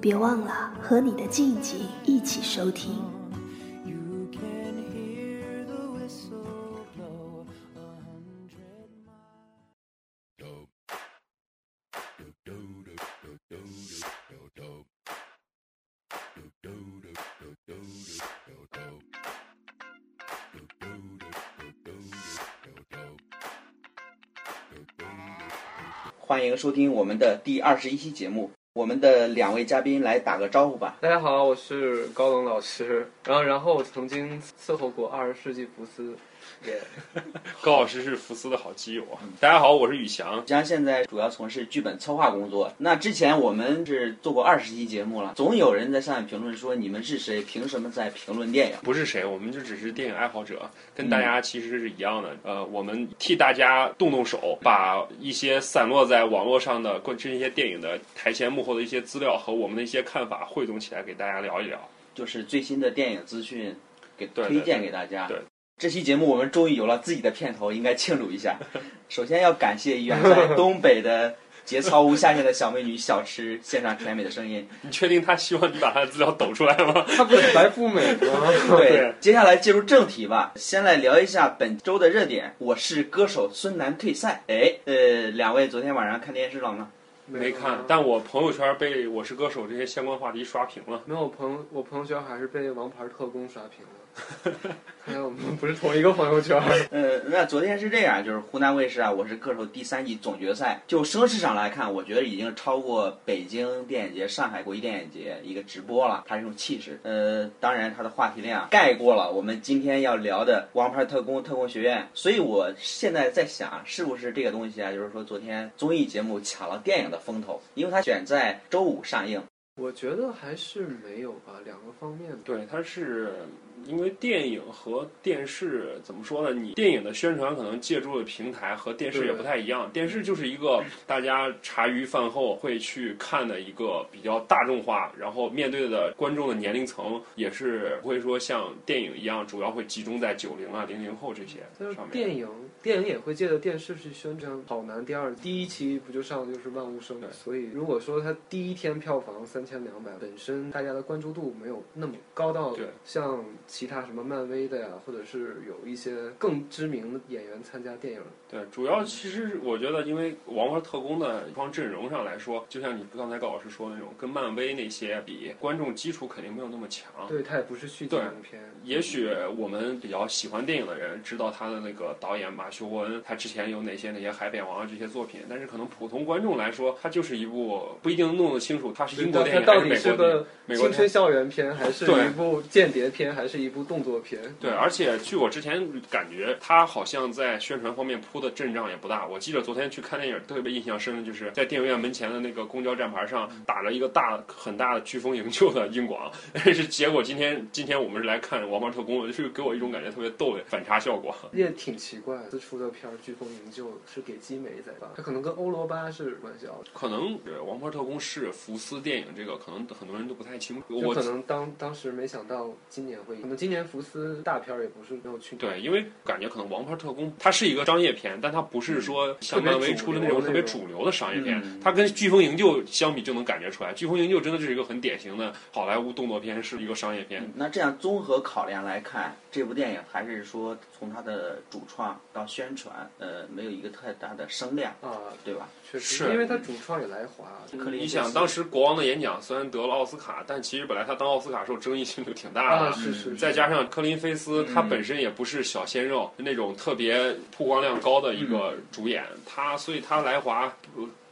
别忘了和你的静静一起收听。欢迎收听我们的第二十一期节目。我们的两位嘉宾来打个招呼吧。大家好，我是高冷老师。然后，然后我曾经伺候过二十世纪福斯。高老师是福斯的好基友啊！大家好，我是宇翔。宇翔现在主要从事剧本策划工作。那之前我们是做过二十期节目了，总有人在下面评论说：“你们是谁？凭什么在评论电影？”不是谁，我们就只是电影爱好者，跟大家其实是一样的。呃，我们替大家动动手，把一些散落在网络上的关这些电影的台前幕后的一些资料和我们的一些看法汇总起来，给大家聊一聊，就是最新的电影资讯，给推荐给大家。对。这期节目我们终于有了自己的片头，应该庆祝一下。首先要感谢远在东北的节操无下限的小美女小吃献上甜美的声音。你确定她希望你把她的资料抖出来吗？她不是白富美吗？对，接下来进入正题吧。先来聊一下本周的热点，《我是歌手》孙楠退赛。哎，呃，两位昨天晚上看电视了吗？没看，但我朋友圈被《我是歌手》这些相关话题刷屏了。没有朋，我朋友圈还是被《王牌特工》刷屏了。看 来我们不是同一个朋友圈。呃，那昨天是这样，就是湖南卫视啊，《我是歌手》第三季总决赛，就声势上来看，我觉得已经超过北京电影节、上海国际电影节一个直播了。它这种气势，呃，当然它的话题量盖过了我们今天要聊的《王牌特工》特工学院。所以我现在在想，是不是这个东西啊？就是说，昨天综艺节目抢了电影的风头，因为它选在周五上映。我觉得还是没有吧，两个方面。对，它是。因为电影和电视怎么说呢？你电影的宣传可能借助的平台和电视也不太一样。电视就是一个大家茶余饭后会去看的一个比较大众化，然后面对的观众的年龄层也是不会说像电影一样，主要会集中在九零啊、零零后这些上面。电影电影也会借着电视去宣传。跑男第二第一期不就上的就是万物生？所以如果说它第一天票房三千两百，本身大家的关注度没有那么高到像。其他什么漫威的呀，或者是有一些更知名的演员参加电影。对，主要其实我觉得，因为《王牌特工》的一方阵容上来说，就像你刚才高老师说的那种，跟漫威那些比，观众基础肯定没有那么强。对，它也不是续集片。也许我们比较喜欢电影的人知道他的那个导演马修·沃恩，他之前有哪些哪些《海扁王啊》这些作品，但是可能普通观众来说，他就是一部不一定弄得清楚他是英国电影还是美国电影。青春校园片，还是一部间谍片，还是一部动作片？对，而且据我之前感觉，他好像在宣传方面铺的阵仗也不大。我记得昨天去看电影，特别印象深的就是在电影院门前的那个公交站牌上打了一个大很大的“飓风营救”的英广。但是结果今天今天我们是来看《王牌特工》，就是给我一种感觉特别逗的反差效果。也挺奇怪，这出的片《飓风营救》是给基美在发，他可能跟欧罗巴是关系。可能《王牌特工》是福斯电影，这个可能很多人都不太清楚。我可能当当时没想到今年会，可能今年福斯大片儿也不是没有去。对，因为感觉可能《王牌特工》它是一个商业片，但它不是说像漫威出的那种特别主流的商业片。它跟《飓风营救》相比就能感觉出来，《飓风营救》真的是一个很典型的好莱坞动作片，是一个商业片。那这样综合考量来看，这部电影还是说从它的主创到宣传，呃，没有一个太大的声量啊，对吧？确实，是因为他主创也来华。你想，当时国王的演讲虽然得了奥斯卡，但其实本来他当奥斯卡时候争议性就挺大的。是是。再加上科林菲斯，他本身也不是小鲜肉，那种特别曝光量高的一个主演，他所以他来华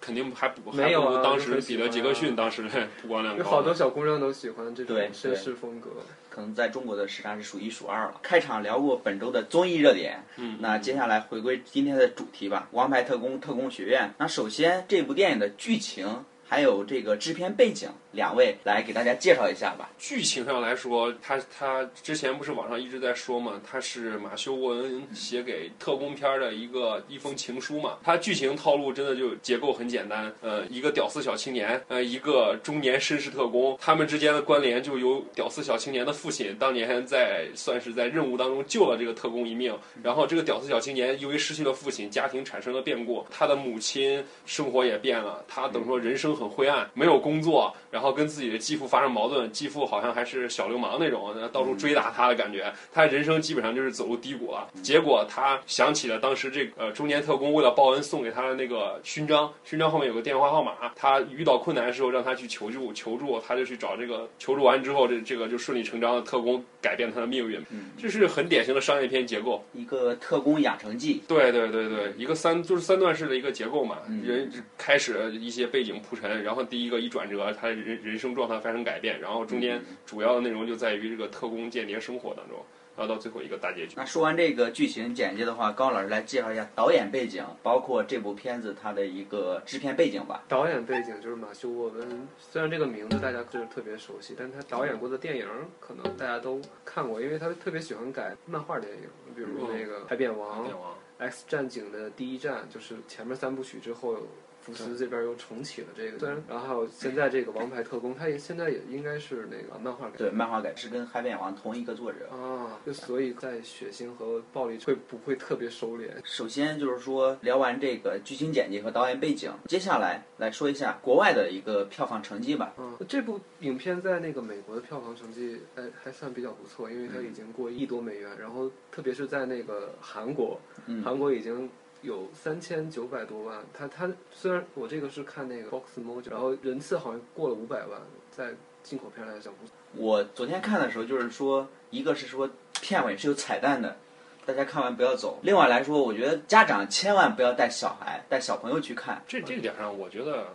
肯定还不还不如当时彼得杰克逊当时 曝光量高。有好多小姑娘都喜欢这种绅士风格。可能在中国的市场是数一数二了。开场聊过本周的综艺热点，嗯，那接下来回归今天的主题吧，《王牌特工：特工学院》。那首先这部电影的剧情还有这个制片背景，两位来给大家介绍一下吧。剧情上来说，他他之前不是网上一直在说嘛，他是马修·沃恩写给特工片的一个一封情书嘛。他剧情套路真的就结构很简单，呃，一个屌丝小青年，呃，一个中年绅士特工，他们之间的关联就由屌丝小青年的父亲当年在算是在任务当中救了这个特工一命，然后这个屌丝小青年由于失去了父亲，家庭产生了变故，他的母亲生活也变了，他等于说人生。很灰暗，没有工作，然后跟自己的继父发生矛盾，继父好像还是小流氓那种，到处追打他的感觉，他人生基本上就是走入低谷了。结果他想起了当时这呃中年特工为了报恩送给他的那个勋章，勋章后面有个电话号码，他遇到困难的时候让他去求助，求助他就去找这个，求助完之后这这个就顺理成章的特工改变他的命运，这是很典型的商业片结构，一个特工养成记。对对对对，一个三就是三段式的一个结构嘛，人开始一些背景铺陈。然后第一个一转折，他人人生状态发生改变，然后中间主要的内容就在于这个特工间谍生活当中，然后到最后一个大结局。那说完这个剧情简介的话，高老师来介绍一下导演背景，包括这部片子它的一个制片背景吧。导演背景就是马修·沃恩，虽然这个名字大家就是特别熟悉，但他导演过的电影可能大家都看过，因为他特别喜欢改漫画电影，比如那个《海扁王》《X 战警》的第一站，就是前面三部曲之后。福斯这边又重启了这个，对然然后现在这个《王牌特工》，它也现在也应该是那个漫画改，对，漫画改是跟《海扁王》同一个作者啊，就所以在血腥和暴力会不会特别收敛？首先就是说聊完这个剧情简介和导演背景，接下来来说一下国外的一个票房成绩吧。嗯，这部影片在那个美国的票房成绩还还算比较不错，因为它已经过亿多美元，然后特别是在那个韩国，韩国已经。有三千九百多万，他他虽然我这个是看那个 Box Mojo，然后人次好像过了五百万，在进口片来讲，我昨天看的时候就是说，一个是说片尾是有彩蛋的，大家看完不要走。另外来说，我觉得家长千万不要带小孩、带小朋友去看。这这点上，我觉得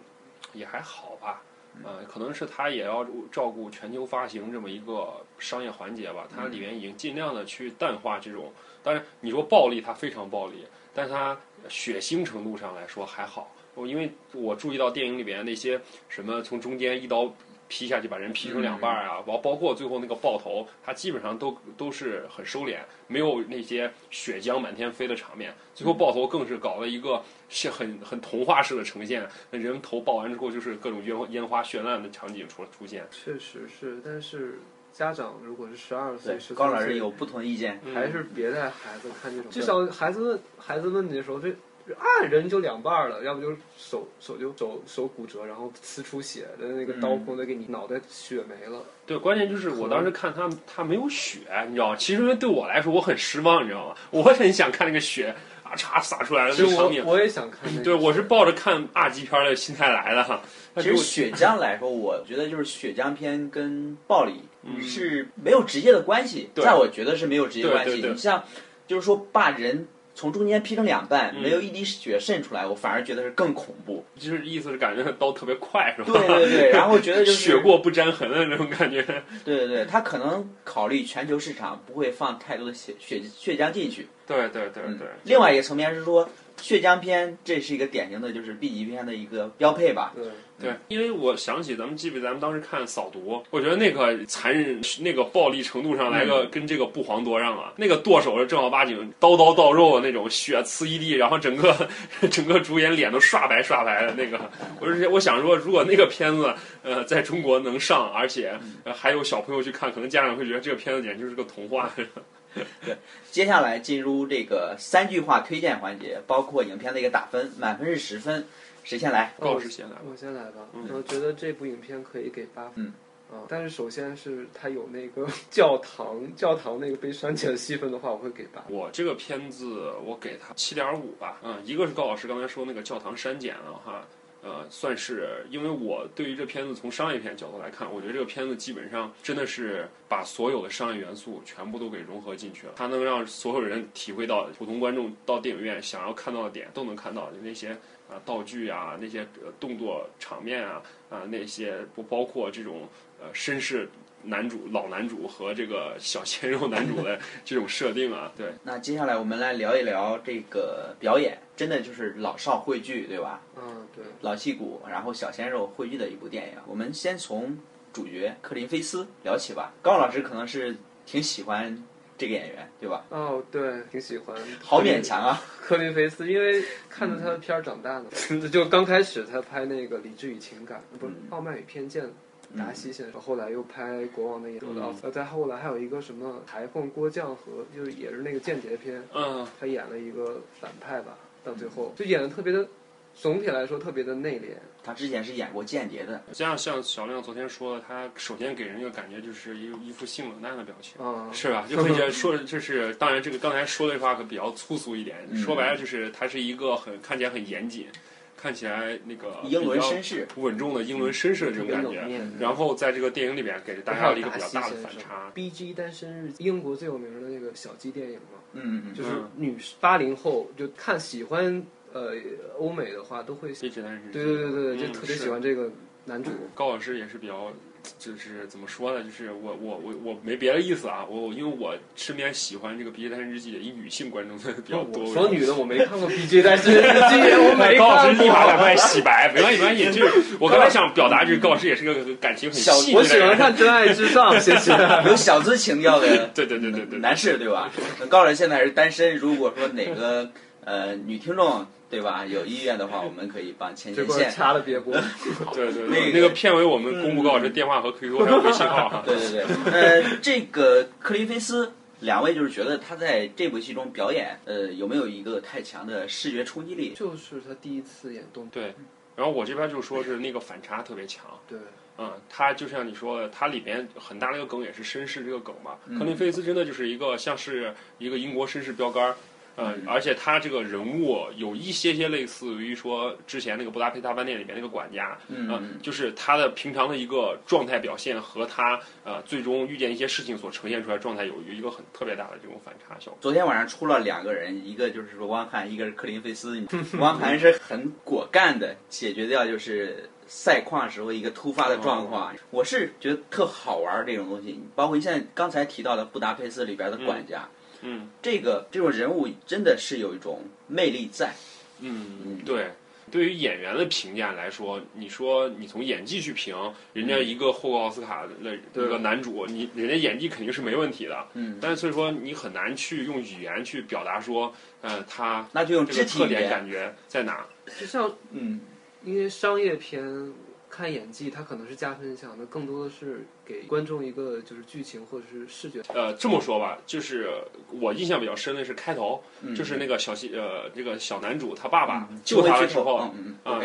也还好，呃，可能是他也要照顾全球发行这么一个商业环节吧，它里面已经尽量的去淡化这种。当然，你说暴力，它非常暴力。但它血腥程度上来说还好，我因为我注意到电影里边那些什么从中间一刀劈下去把人劈成两半啊，包包括最后那个爆头，他基本上都都是很收敛，没有那些血浆满天飞的场面。最后爆头更是搞了一个是很很童话式的呈现，那人头爆完之后就是各种烟烟花绚烂的场景出出现。确实是，但是。家长如果是十二岁，高老师有不同意见，还是别带孩子看这种。至少孩子问孩子问你的时候，这按人就两半了，要不就手手就手手骨折，然后呲出血的那个刀锋的给你脑袋血没了。对，关键就是我当时看他他没有血，你知道吗？其实对我来说我很失望，你知道吗？我很想看那个血啊。嚓洒出来了，那个场面我也想看。对，我是抱着看二级片的心态来的哈。其实血浆来说，我觉得就是血浆片跟暴力是没有直接的关系，在我觉得是没有直接关系。你像，就是说把人。从中间劈成两半，没有一滴血渗出来，我反而觉得是更恐怖。就是意思是感觉刀特别快，是吧？对对对，然后觉得就是血过不沾痕的那种感觉。对对对，他可能考虑全球市场，不会放太多的血血血浆进去。对对对对。另外一个层面是说，血浆片这是一个典型的就是 B 级片的一个标配吧。对。对，因为我想起咱们记不记得咱们当时看《扫毒》，我觉得那个残忍、那个暴力程度上来个跟这个不遑多让啊。那个剁手是正儿八经刀刀到肉的那种，血呲一地，然后整个 整个主演脸都刷白刷白的那个。我是我想说，如果那个片子呃在中国能上，而且还有小朋友去看，可能家长会觉得这个片子简直就是个童话。对，接下来进入这个三句话推荐环节，包括影片的一个打分，满分是十分。谁先来？高老师先来。我先来吧。我觉得这部影片可以给八分。嗯。啊，但是首先是它有那个 教堂，教堂那个被删减的戏份的话，我会给八。我这个片子我给他七点五吧。嗯，一个是高老师刚才说那个教堂删减了哈。呃，算是，因为我对于这片子从商业片角度来看，我觉得这个片子基本上真的是把所有的商业元素全部都给融合进去了。它能让所有人体会到，普通观众到电影院想要看到的点都能看到，就那些啊道具啊，那些动作场面啊啊那些不包括这种呃绅士男主老男主和这个小鲜肉男主的 这种设定啊。对，那接下来我们来聊一聊这个表演，真的就是老少汇聚，对吧？嗯，对。老戏骨，然后小鲜肉汇聚的一部电影。我们先从主角克林菲斯聊起吧。高老师可能是挺喜欢这个演员，对吧？哦，对，挺喜欢。好勉强啊，克林菲斯，因为看着他的片儿长大的，就刚开始他拍那个《理智与情感》，不是《傲慢与偏见》。达西先生，后来又拍《国王的眼睛》的奥斯，再后来还有一个什么《裁缝郭将和》，就是也是那个间谍片，嗯，他演了一个反派吧，到最后就演的特别的，总体来说特别的内敛。他之前是演过间谍的，像像小亮昨天说的，他首先给人一个感觉就是一一副性冷淡的表情，嗯，是吧？就会觉得说就是，当然这个刚才说的话可比较粗俗一点，说白了就是他是一个很看起来很严谨。看起来那个英伦绅士、稳重的英伦绅士的这种感觉，然后在这个电影里面给大家一个比较大的反差。B G 单身日，英国最有名的那个小鸡电影嘛，嗯嗯，就是女八零后就看喜欢呃欧美的话都会。B G 单身对对对对，就特别喜欢这个男主。高老师也是比较。就是怎么说呢？就是我我我我没别的意思啊，我因为我身边喜欢这个《B J 单身日记》的以女性观众的比较多。说女的我没看过《B J 单身日记》，我没 看过。高老师立马来洗白，没关系没关系。就是 我刚才想表达，就是高老师也是个感情很细。我喜欢看《真爱至上》，谢谢。有小资情调的，对对对对对，男士对吧？高老师现在还是单身，如果说哪个呃女听众。对吧？有意愿的话，我们可以帮牵牵线。掐了别播。对对，那那个片尾我们公布高老师电话和 QQ 还有微信号 哈。对对对，呃，这个克林菲斯两位就是觉得他在这部戏中表演，呃，有没有一个太强的视觉冲击力？就是他第一次演动。对，然后我这边就说是那个反差特别强。对。嗯，他就像你说的，他里边很大的一个梗也是绅士这个梗嘛。克林菲斯真的就是一个像是一个英国绅士标杆儿。嗯，而且他这个人物有一些些类似于说之前那个布达佩斯大饭店里面那个管家，嗯，就是他的平常的一个状态表现和他呃最终遇见一些事情所呈现出来状态有有一个很特别大的这种反差效果。昨天晚上出了两个人，一个就是说汪涵，一个是克林菲斯。汪涵是很果干的解决掉就是赛况时候一个突发的状况。我是觉得特好玩这种东西，包括你现在刚才提到的布达佩斯里边的管家。嗯，这个这种人物真的是有一种魅力在。嗯，对，对于演员的评价来说，你说你从演技去评，人家一个获过奥斯卡的一个男主，你人家演技肯定是没问题的。嗯，但是所以说你很难去用语言去表达说，呃，他那就用肢体特点感觉在哪？就像嗯，因为商业片。看演技，它可能是加分项，那更多的是给观众一个就是剧情或者是视觉。呃，这么说吧，就是我印象比较深的是开头，就是那个小西呃，这个小男主他爸爸救他的时候，啊，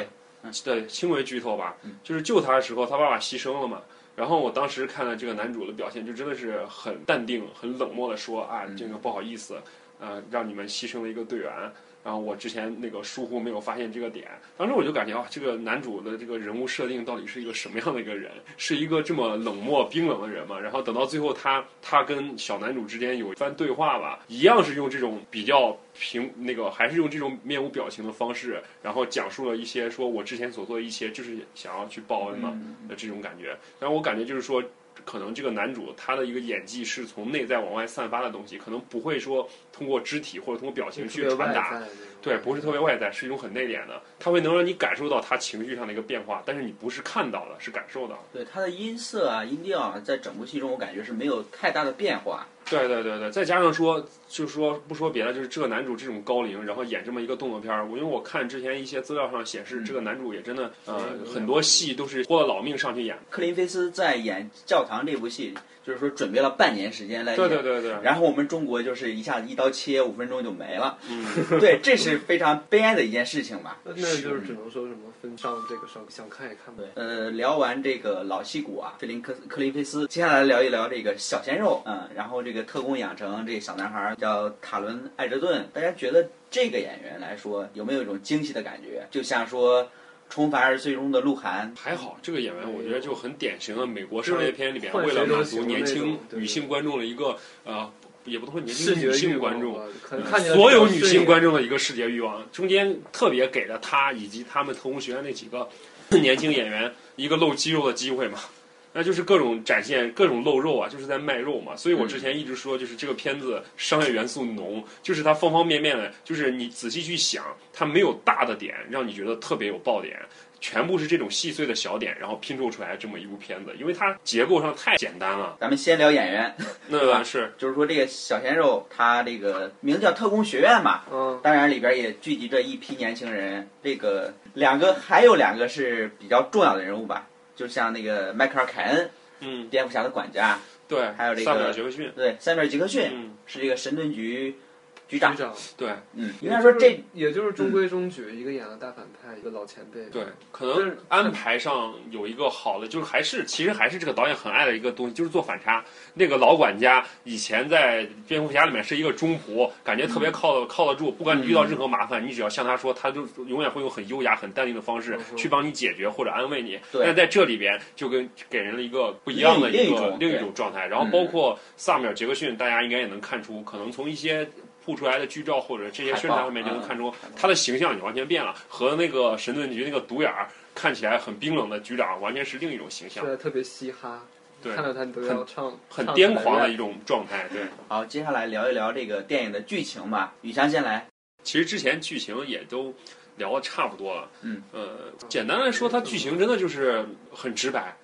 对，轻微剧透吧，就是救他的时候，他爸爸牺牲了嘛。然后我当时看了这个男主的表现，就真的是很淡定、很冷漠的说啊，这个不好意思，呃，让你们牺牲了一个队员。然后我之前那个疏忽没有发现这个点，当时我就感觉啊，这个男主的这个人物设定到底是一个什么样的一个人？是一个这么冷漠冰冷的人吗？然后等到最后，他他跟小男主之间有一番对话吧，一样是用这种比较平那个，还是用这种面无表情的方式，然后讲述了一些说我之前所做的一些，就是想要去报恩嘛的这种感觉。然后我感觉就是说。可能这个男主他的一个演技是从内在往外散发的东西，可能不会说通过肢体或者通过表情去传达，对，不是特别外在，是一种很内敛的，他会能让你感受到他情绪上的一个变化，但是你不是看到的，是感受到。对他的音色啊、音调啊，在整部戏中我感觉是没有太大的变化。对对对对，再加上说，就说不说别的，就是这个男主这种高龄，然后演这么一个动作片儿，我因为我看之前一些资料上显示，这个男主也真的呃很多戏都是豁了老命上去演。克林菲斯在演《教堂》这部戏。就是说，准备了半年时间来演，对对对对。然后我们中国就是一下子一刀切，五分钟就没了。嗯，对，这是非常悲哀的一件事情吧。那就是只能说什么分上这个上，想看也看不。对，呃，聊完这个老戏骨啊，菲林克克林菲斯，接下来聊一聊这个小鲜肉，嗯，然后这个特工养成这小男孩叫塔伦艾哲顿，大家觉得这个演员来说有没有一种惊喜的感觉？就像说。重返二十岁中的鹿晗还好，这个演员我觉得就很典型的美国商业片里边为了满足年轻女性观众的一个呃，也不能说年轻女性观众，所有女性观众的一个视觉欲望，中间特别给了他以及他们特工学院那几个 年轻演员一个露肌肉的机会嘛。那就是各种展现各种露肉啊，就是在卖肉嘛。所以我之前一直说，就是这个片子商业元素浓，就是它方方面面的，就是你仔细去想，它没有大的点让你觉得特别有爆点。全部是这种细碎的小点，然后拼凑出来这么一部片子，因为它结构上太简单了。咱们先聊演员，那个是就是说这个小鲜肉，他这个名字叫特工学院嘛，嗯，当然里边也聚集着一批年轻人。这个两个还有两个是比较重要的人物吧，就像那个迈克尔凯恩，嗯，蝙蝠侠的管家，对，还有这个萨缪尔杰克逊，对，塞缪尔杰克逊嗯，是这个神盾局局局长。对嗯，应该说这也就是中规中矩，一个演了大反派，一个老前辈。对，可能安排上有一个好的，就是还是其实还是这个导演很爱的一个东西，就是做反差。那个老管家以前在蝙蝠侠里面是一个中仆，感觉特别靠得靠得住，不管你遇到任何麻烦，你只要向他说，他就永远会用很优雅、很淡定的方式嗯去帮你解决或者安慰你。对但在这里边就跟给人了一个不一样的一个另一种另一种状态。然后包括萨米尔杰克逊，大家应该也能看出，可能从一些。铺出来的剧照或者这些宣传上面就能看出他的形象已经完全变了，和那个神盾局那个独眼儿看起来很冰冷的局长完全是另一种形象，对，特别嘻哈，对，看到他你都要唱，很癫狂的一种状态。对，好，接下来聊一聊这个电影的剧情吧。雨翔先来。其实之前剧情也都聊的差不多了。嗯，呃，简单来说，它剧情真的就是很直白，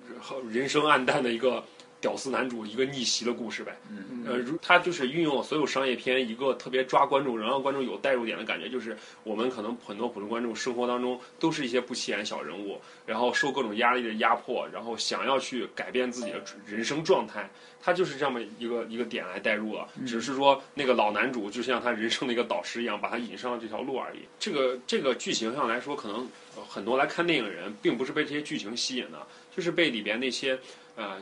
人生暗淡的一个屌丝男主一个逆袭的故事呗。嗯呃，如他就是运用了所有商业片一个特别抓观众，能让观众有代入点的感觉，就是我们可能很多普通观众生活当中都是一些不起眼小人物，然后受各种压力的压迫，然后想要去改变自己的人生状态，他就是这么一个一个点来代入了。只是说那个老男主就像他人生的一个导师一样，把他引上了这条路而已。这个这个剧情上来说，可能、呃很多来看电影的人并不是被这些剧情吸引的，就是被里边那些呃。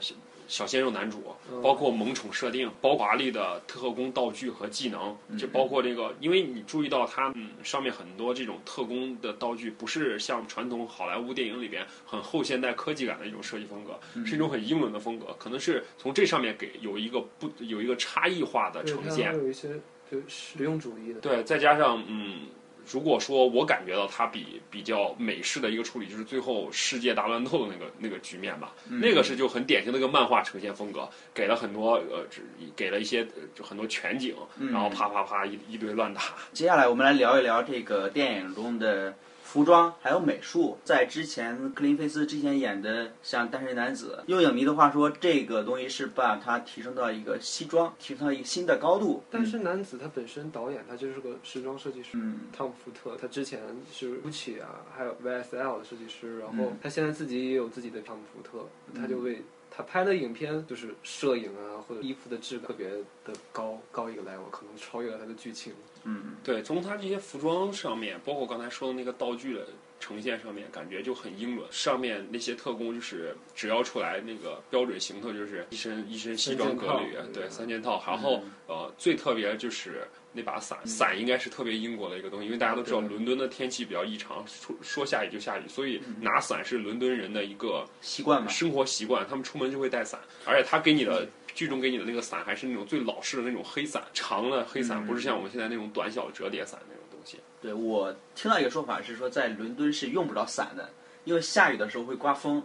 小鲜肉男主，包括萌宠设定，包括华丽的特工道具和技能，就包括这个，因为你注意到它，嗯，上面很多这种特工的道具，不是像传统好莱坞电影里边很后现代科技感的一种设计风格，是一种很英伦的风格，可能是从这上面给有一个不有一个差异化的呈现。有一些就实用主义的。对，再加上嗯，如果说我感觉到它比比较美式的一个处理，就是最后世界大乱斗的那个那个局面吧，那个是就很典型的一个漫画呈现风格，给了很多呃，只给了一些呃就很多全景，然后啪啪啪一一堆乱打。接下来我们来聊一聊这个电影中的服装还有美术。在之前克林菲斯之前演的像《单身男子》，用影迷的话说，这个东西是把它提升到一个西装，提升到一个新的高度。单身男子他本身导演他就是个时装设计师，嗯汤姆福特，他之前是 GUCCI 啊，还有 VSL 的设计师，然后嗯他现在自己也有自己的汤姆福特，他就为他拍的影片就是摄影啊或者衣服的质感特别的高高一个 level，可能超越了他的剧情。嗯，对，从他这些服装上面，包括刚才说的那个道具的呈现上面，感觉就很英伦。上面那些特工就是只要出来那个标准行头，就是一身一身西装革履对，三件套。然后呃，最特别就是那把伞，伞应该是特别英国的一个东西，因为大家都知道伦敦的天气比较异常，说说下雨就下雨，所以拿伞是伦敦人的一个习惯嘛。生活习惯，他们出门就会带伞，而且他给你的剧中给你的那个伞还是那种最老式的那种黑伞，长的黑伞，嗯。不是像我们现在那种短小的折叠伞那种东西。对我听到一个说法是说，在伦敦是用不着伞的，因为下雨的时候会刮风，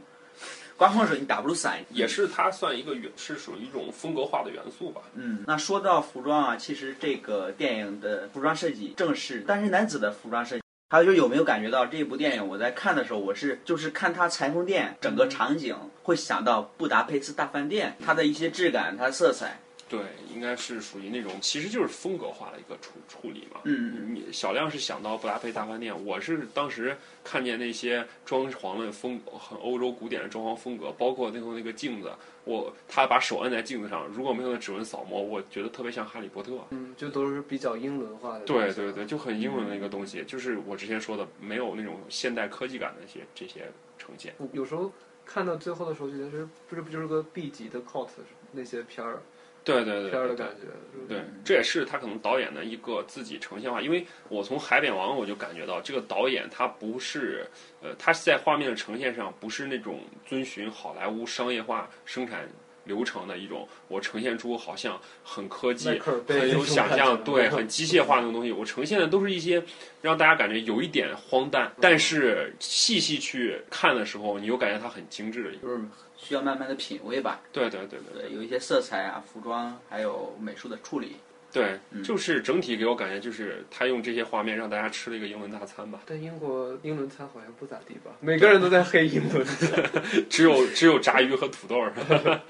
刮风的时候你打不出伞。也是它算一个元，是属于一种风格化的元素吧。嗯，那说到服装啊，其实这个电影的服装设计正是单身男子的服装设计。还有就是有没有感觉到这部电影，我在看的时候，我是就是看它裁缝店整个场景，会想到布达佩斯大饭店，它的一些质感，它的色彩。对，应该是属于那种，其实就是风格化的一个处处理嘛。嗯你小亮是想到布达佩大饭店，我是当时看见那些装潢的风很欧洲古典的装潢风格，包括最后那个镜子，我他把手摁在镜子上，如果没有那指纹扫描，我觉得特别像哈利波特。嗯，就都是比较英伦化的。对对对，就很英伦的一个东西，就是我之前说的，没有那种现代科技感的一些这些呈现。有时候看到最后的时候，觉得是不是不就是个 B 级的 cult 那些片儿对对对，对片儿的感觉。对，这也是他可能导演的一个自己呈现化，因为我从《海扁王》我就感觉到这个导演他不是，呃，他在画面的呈现上不是那种遵循好莱坞商业化生产流程的一种，我呈现出好像很科技很有想象，对，很机械化那种东西。我呈现的都是一些让大家感觉有一点荒诞，但是细细去看的时候，你又感觉它很精致的一个。就是需要慢慢的品味吧。对对对对对，有一些色彩啊、服装还有美术的处理。对，嗯就是整体给我感觉就是他用这些画面让大家吃了一个英伦大餐吧，但英国英伦餐好像不咋地吧？每个人都在黑英伦餐。只有只有炸鱼和土豆儿。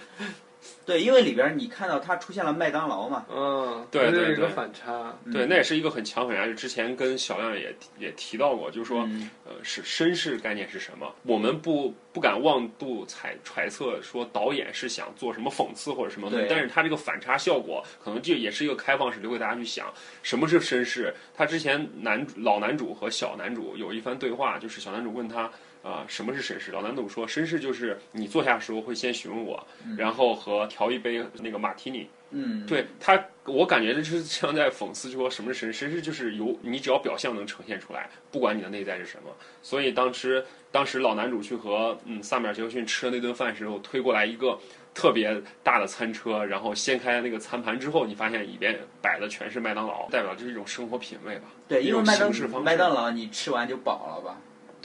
对，因为里边你看到它出现了麦当劳嘛，嗯，对对对反差。对，那也是一个很强很压。就之前跟小亮也也提到过，就是说，嗯呃，是绅士概念是什么？我们不不敢妄度揣揣测说导演是想做什么讽刺或者什么东西，对但是他这个反差效果，可能就也是一个开放式，留给大家去想什么是绅士。他之前男老男主和小男主有一番对话，就是小男主问他。啊、什么是绅士？老男主说，绅士就是你坐下的时候会先询问我，然后和调一杯那个马提尼，嗯，对他，我感觉这是像在讽刺说什么是绅士，绅士就是由你只要表象能呈现出来，不管你的内在是什么。所以当时当时老男主去和嗯萨米尔杰克逊吃的那顿饭时候，推过来一个特别大的餐车，然后掀开那个餐盘之后，你发现里边摆的全是麦当劳，代表就是一种生活品味吧。对，因为麦当麦当劳你吃完就饱了吧？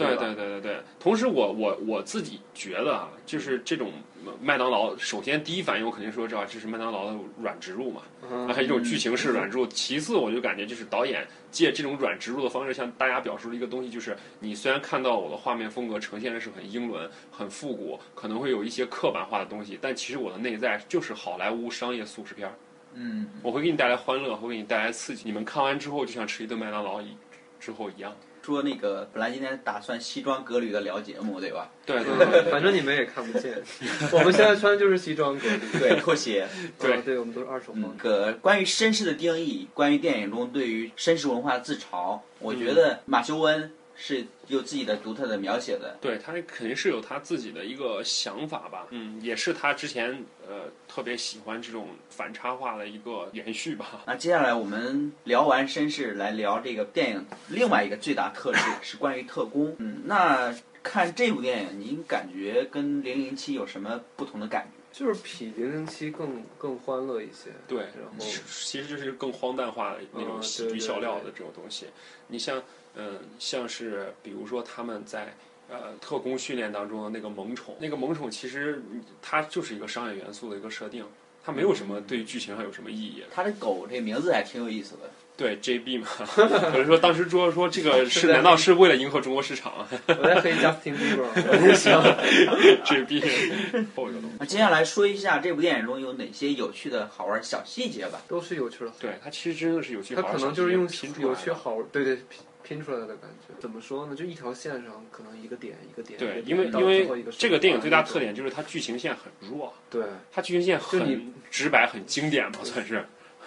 对对对对对，同时我我我自己觉得啊，就是这种麦当劳，首先第一反应我肯定说这这是麦当劳的软植入嘛，嗯还有一种剧情式软植入。其次，我就感觉就是导演借这种软植入的方式，向大家表述了一个东西，就是你虽然看到我的画面风格呈现的是很英伦、很复古，可能会有一些刻板化的东西，但其实我的内在就是好莱坞商业速食片儿。嗯，我会给你带来欢乐，会给你带来刺激。你们看完之后就像吃一顿麦当劳一之后一样。说那个本来今天打算西装革履的聊节目，对吧？对对对。嗯 反正你们也看不见，我们现在穿的就是西装革履。对，拖鞋。对啊对，我们都是二手嗯房，。个关于绅士的定义，关于电影中对于绅士文化的自嘲，我觉得马修恩是有自己的独特的描写的。对他肯定是有他自己的一个想法吧，嗯，也是他之前呃特别喜欢这种反差化的一个延续吧。那接下来我们聊完绅士，来聊这个电影另外一个最大特质是关于特工。嗯，那看这部电影，您感觉跟零零七有什么不同的感觉？就是比零零七更更欢乐一些。对，然后其其实就是更荒诞化的那种嗯喜剧笑料的这种东西。你像嗯、像是比如说他们在。呃，特工训练当中的那个萌宠，那个萌宠其实嗯它就是一个商业元素的一个设定，它没有什么对剧情上有什么意义。它的狗这名字还挺有意思的。对 JB 嘛，可能说当时说说这个是难道是为了迎合中国市场我在黑 Justin Bieber，我在想？JB 后一个东西，那接下来说一下这部电影中有哪些有趣的好玩小细节吧。都是有趣的。对它其实真的是有趣它可能就是用拼出来的。有趣好，对对拼拼出来的感觉。怎么说呢？就一条线上，可能一个点一个点。对，因为因为这个电影最大特点。点就是它剧情线很弱，对，它剧情线就你很直白、很经典吧，算是。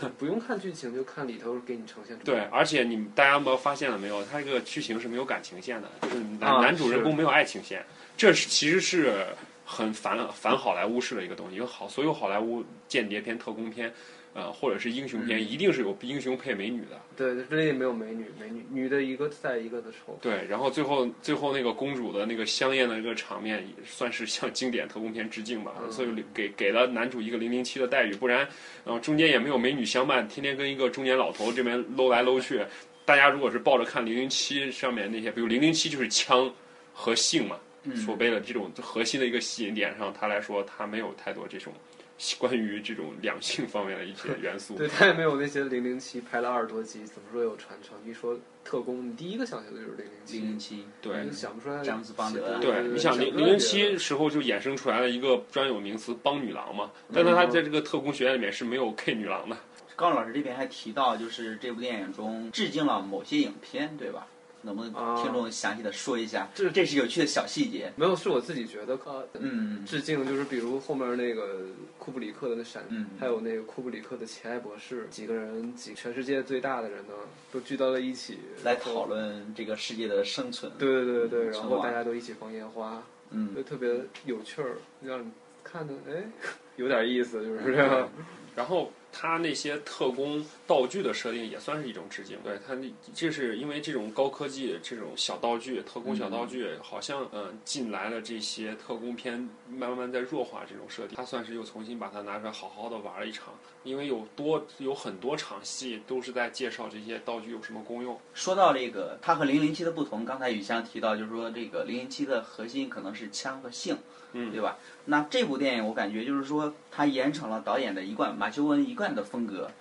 不用看剧情，就看里头给你呈现出对。，而且你们大家有没有发现了没有？它这个剧情是没有感情线的，就是男、啊男主人公没有爱情线，这是其实是很反反好莱坞式的一个东西。因为好所有好莱坞间谍片、特工片，呃，或者是英雄片，一定是有英雄配美女的。对，这里没有美女，美女女的一个赛一个的丑。对，然后最后最后那个公主的那个香艳的一个场面，也算是向经典特工片致敬吧。嗯所以给给了男主一个零零七的待遇，不然，呃，中间也没有美女相伴，天天跟一个中年老头这边搂来搂去。大家如果是抱着看零零七上面那些，比如零零七就是枪和性嘛，嗯所谓的这种核心的一个吸引点上，他来说他没有太多这种 关于这种两性方面的一些 元素。对他也没有那些零零七拍了二十多集，怎么说有传承？一说特工，你第一个想起的就是零零七，零零七，对你想不出来。詹姆斯邦德对，你想零零零七时候就衍生出来了一个专有名词“帮女郎”嘛，但是他在这个特工学院里面是没有 K 女郎的。高老师这边还提到，就是这部电影中致敬了某些影片，对吧？能不能啊听众详细的说一下？这这是有趣的小细节。没有，是我自己觉得，呃，嗯致敬就是比如后面那个库布里克的那闪，嗯还有那个库布里克的《奇爱博士》，几个人，几全世界最大的人呢，都聚到了一起来讨。论这个世界的生存。对对对对，然后大家都一起放烟花，嗯就特别有趣儿，让你看的哎，有点意思，就是这样。然后他那些特工道具的设定也算是一种致敬，对他那这是因为这种高科技这种小道具、特工小道具，好像嗯进来了这些特工片，慢慢在弱化这种设定，他算是又重新把它拿出来好好的玩了一场，因为有多有很多场戏都是在介绍这些道具有什么功用。说到这个，它和零零七的不同，刚才雨香提到，就是说这个零零七的核心可能是枪和性，嗯，对吧？那这部电影我感觉就是说，它严惩了导演的一贯马修恩一贯的风格。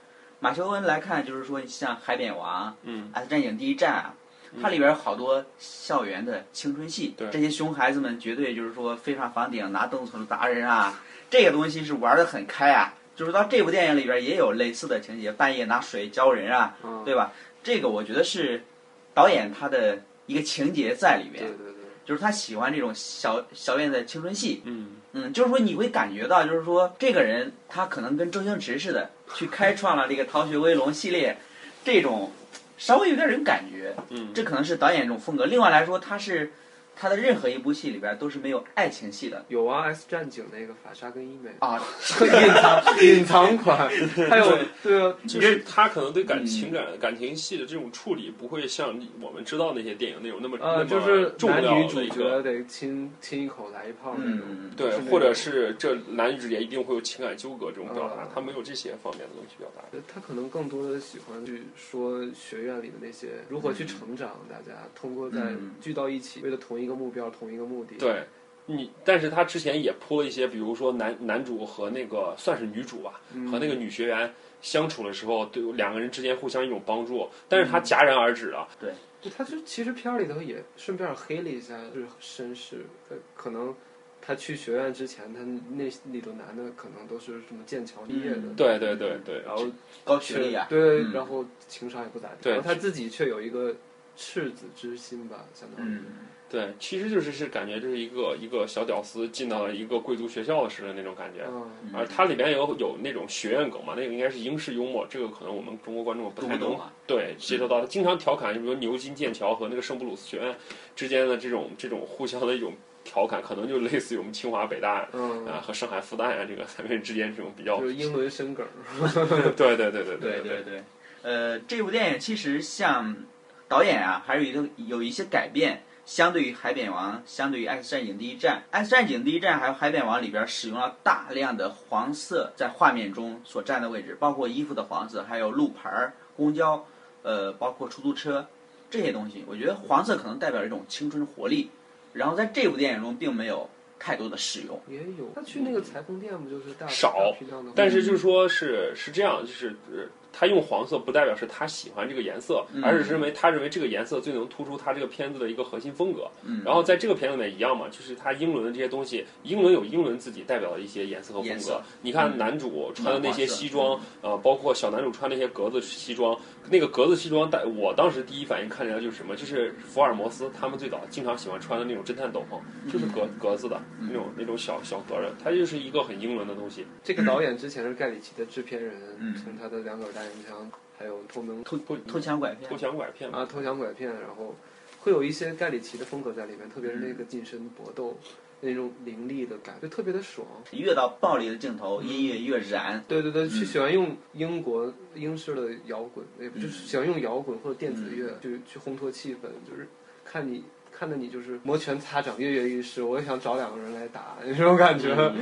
马修恩来看，就是说像《海扁王》、嗯，《X 战警：第一战》啊，它里边好多校园的青春戏，对这些熊孩子们绝对就是说飞上房顶拿凳子砸人啊，这个东西是玩的很开啊。就是到这部电影里边也有类似的情节，半夜拿水浇人啊，嗯，对吧？这个我觉得是导演他的一个情节在里面，对对对，就是他喜欢这种小小燕的青春戏。嗯，嗯，就是说你会感觉到，就是说这个人他可能跟周星驰似的，去开创了这个《逃学威龙》系列，这种稍微有点人感觉。嗯，这可能是导演这种风格。另外来说，他是他的任何一部戏里边都是没有爱情戏的。有啊，《S 战警》那个法莎跟伊美，啊。隐藏隐藏款，还有对啊，就是他可能对感嗯。情感、感情戏的这种处理，不会像我们知道那些电影那种那么、呃，那么就是重男女主角得亲亲一口来一炮那种，嗯，对或者是这男女之间一定会有情感纠葛这种表达啊，他没有这些方面的东西表达。他可能更多的喜欢去说学院里的那些如何去成长，大家通过在嗯。聚到一起，为了同一个目标、同一个目的。对，你，但是他之前也铺了一些，比如说男男主和那个算是女主吧，嗯，和那个女学员相处的时候，对两个人之间互相一种帮助，但是他戛然而止了。对他就其实片儿里头也顺便黑了一下，就是绅士，呃可能他去学院之前，他那里头男的可能都是什么剑桥毕业的，嗯对对对对，然后高学历啊，对，嗯然后情商也不咋地，然后他自己却有一个赤子之心吧，相当于。嗯，对其实就是是感觉就是一个一个小屌丝进到了一个贵族学校似的那种感觉而它里面有有那种学院梗嘛那个应该是英式幽默这个可能我们中国观众不太懂对接受到他经常调侃比如说牛津剑桥和那个圣布鲁斯学院之间的这种这种互相的一种调侃可能就类似于我们清华北大嗯和上海复旦啊这个三个人之间这种比较就是英伦生梗对对对对。对对对。呃这部电影其实像导演啊还有一个有一些改变相对于《海扁王》，相对于《X 战警：第一战》，《X 战警：第一战》还有《海扁王》里边使用了大量的黄色在画面中所占的位置，包括衣服的黄色，还有路牌儿、公交，呃，包括出租车这些东西。我觉得黄色可能代表一种青春活力，然后在这部电影中并没有太多的使用。也有，他去那个裁缝店不就是大少大的？但是就是说是是这样，就是呃，他用黄色不代表是他喜欢这个颜色，嗯。而是认为他认为这个颜色最能突出他这个片子的一个核心风格。嗯，然后在这个片子里面一样嘛，就是他英伦的这些东西，英伦有英伦自己代表的一些颜色和风格。你看嗯。男主穿的那些西装，呃，包括小男主穿那些格子西装，那个格子西装，带我当时第一反应看起来就是什么，就是福尔摩斯他们最早经常喜欢穿的那种侦探斗篷，就是格格子的嗯。那种那种小小格的，它就是一个很英伦的东西。这个导演之前是盖里奇的制片人，嗯。从他的两杆大烟枪，还有偷门偷偷抢拐骗。偷，抢拐骗，啊偷抢拐骗，然后会有一些盖里奇的风格在里面，特别是那个近身搏斗那种凌厉的感，觉特别的爽。越到暴力的镜头，音乐越燃。对对对，喜欢用英国英式的摇滚，也不嗯就是喜欢用摇滚或者电子乐去去烘托气氛，就是看你看的你就是摩拳擦掌、跃跃欲试，我也想找两个人来打，这种感觉。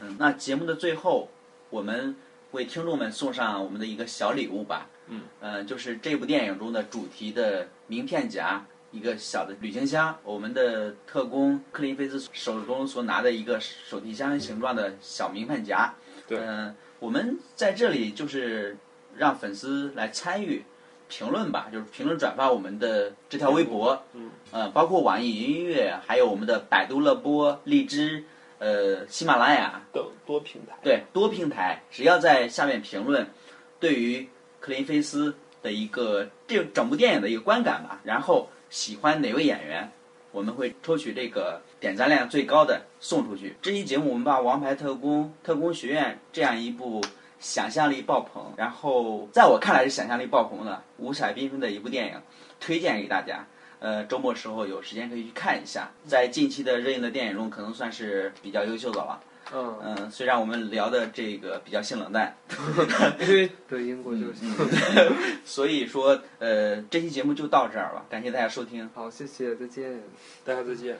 嗯，那节目的最后，我们为听众们送上我们的一个小礼物吧。嗯，呃，就是这部电影中的主题的名片夹，一个小的旅行箱，我们的特工克林菲斯手中所拿的一个手提箱形状的小名片夹。对嗯、我们在这里就是让粉丝来参与。评论吧，就是评论转发我们的这条微博，嗯，呃，包括网易云音乐，还有我们的百度乐播、荔枝，呃，喜马拉雅，等多平台。对，多平台，只要在下面评论，对于克林菲斯的一个这整部电影的一个观感吧，然后喜欢哪位演员，我们会抽取这个点赞量最高的送出去。这期节目我们把《王牌特工：特工学院》这样一部想象力爆棚，然后在我看来是想象力爆棚的、五彩缤纷的一部电影，推荐给大家。呃周末时候有时间可以去看一下，在近期的热映的电影中，可能算是比较优秀的了。嗯，嗯，虽然我们聊的这个比较性冷淡，因为对英国就是嗯，所以说呃这期节目就到这儿了，感谢大家收听。好，谢谢，再见。大家再见。